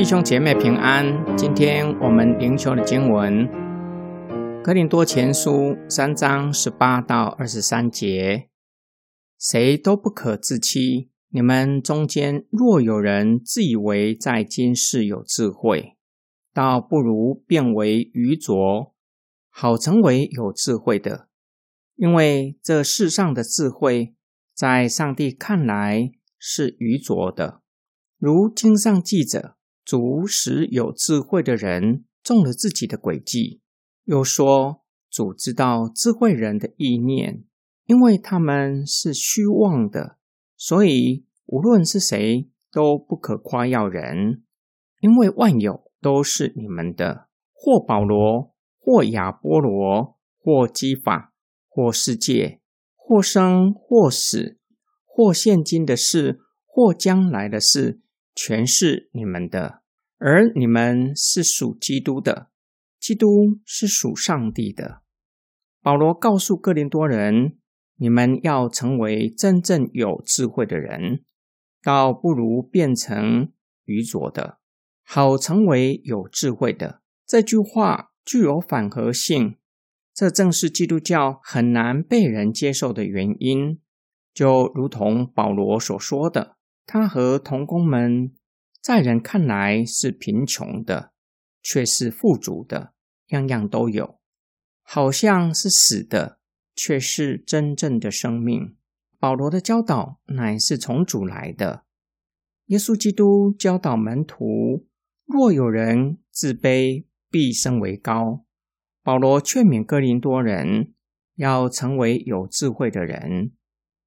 弟兄姐妹平安，今天我们灵修的经文《格林多前书》三章十八到二十三节：谁都不可自欺。你们中间若有人自以为在今世有智慧，倒不如变为愚拙，好成为有智慧的。因为这世上的智慧，在上帝看来是愚拙的。如经上记着。主使有智慧的人中了自己的诡计，又说主知道智慧人的意念，因为他们是虚妄的，所以无论是谁都不可夸耀人，因为万有都是你们的，或保罗，或亚波罗，或基法，或世界，或生或死，或现今的事，或将来的事，全是你们的。而你们是属基督的，基督是属上帝的。保罗告诉哥林多人：你们要成为真正有智慧的人，倒不如变成愚拙的，好成为有智慧的。这句话具有反合性，这正是基督教很难被人接受的原因。就如同保罗所说的，他和同工们。在人看来是贫穷的，却是富足的，样样都有；好像是死的，却是真正的生命。保罗的教导乃是从主来的。耶稣基督教导门徒：若有人自卑，必升为高。保罗劝勉哥林多人要成为有智慧的人，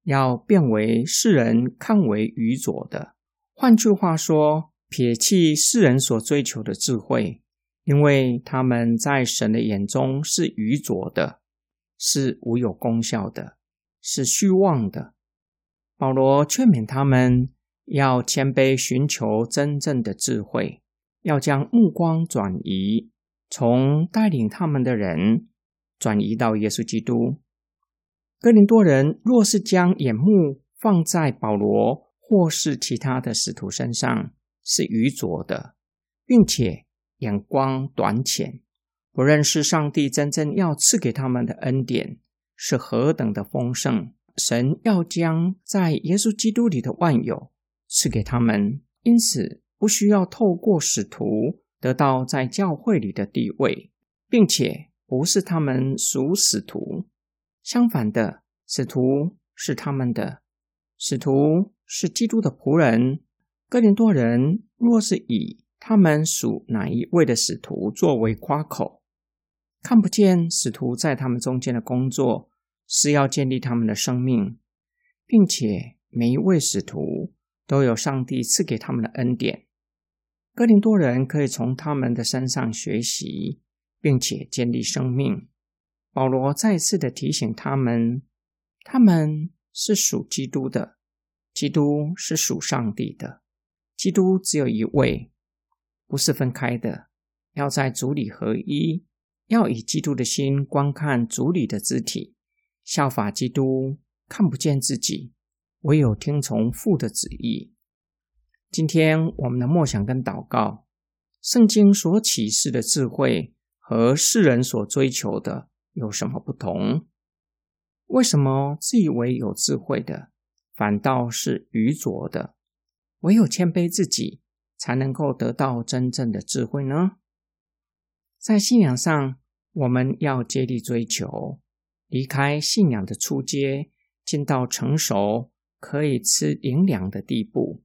要变为世人看为愚拙的。换句话说，撇弃世人所追求的智慧，因为他们在神的眼中是愚拙的，是无有功效的，是虚妄的。保罗劝勉他们要谦卑，寻求真正的智慧，要将目光转移，从带领他们的人转移到耶稣基督。哥林多人若是将眼目放在保罗，或是其他的使徒身上，是愚拙的，并且眼光短浅，不认识上帝真正要赐给他们的恩典是何等的丰盛。神要将在耶稣基督里的万有赐给他们，因此不需要透过使徒得到在教会里的地位，并且不是他们属使徒。相反的，使徒是他们的。使徒是基督的仆人。哥林多人若是以他们属哪一位的使徒作为夸口，看不见使徒在他们中间的工作是要建立他们的生命，并且每一位使徒都有上帝赐给他们的恩典。哥林多人可以从他们的身上学习，并且建立生命。保罗再次的提醒他们，他们。是属基督的，基督是属上帝的，基督只有一位，不是分开的，要在主里合一，要以基督的心观看主里的肢体，效法基督，看不见自己，唯有听从父的旨意。今天我们的默想跟祷告，圣经所启示的智慧和世人所追求的有什么不同？为什么自以为有智慧的，反倒是愚拙的？唯有谦卑自己，才能够得到真正的智慧呢？在信仰上，我们要竭力追求，离开信仰的初阶，进到成熟可以吃灵粮的地步。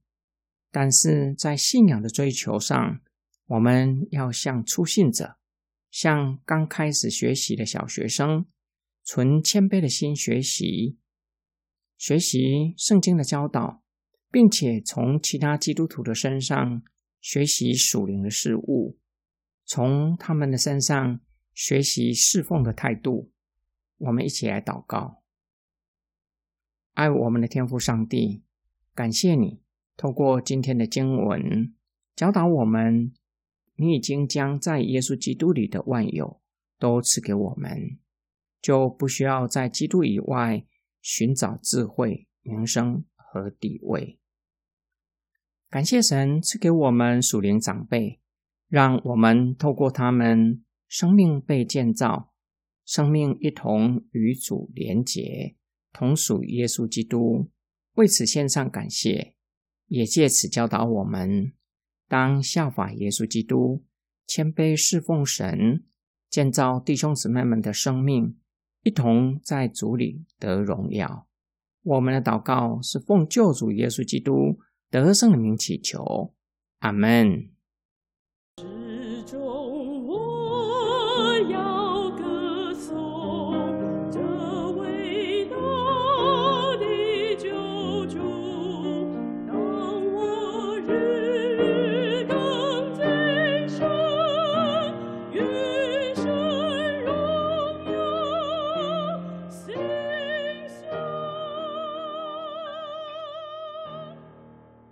但是在信仰的追求上，我们要像初信者，像刚开始学习的小学生。存谦卑的心学习，学习圣经的教导，并且从其他基督徒的身上学习属灵的事物，从他们的身上学习侍奉的态度。我们一起来祷告：爱我们的天父上帝，感谢你透过今天的经文教导我们，你已经将在耶稣基督里的万有都赐给我们。就不需要在基督以外寻找智慧，名声和地位。感谢神赐给我们属灵长辈，让我们透过他们，生命被建造，生命一同与主连结，同属耶稣基督。为此献上感谢，也借此教导我们，当效法耶稣基督，谦卑侍奉神，建造弟兄姊妹们的生命。一同在主里得荣耀。我们的祷告是奉救主耶稣基督得胜的名祈求，阿门。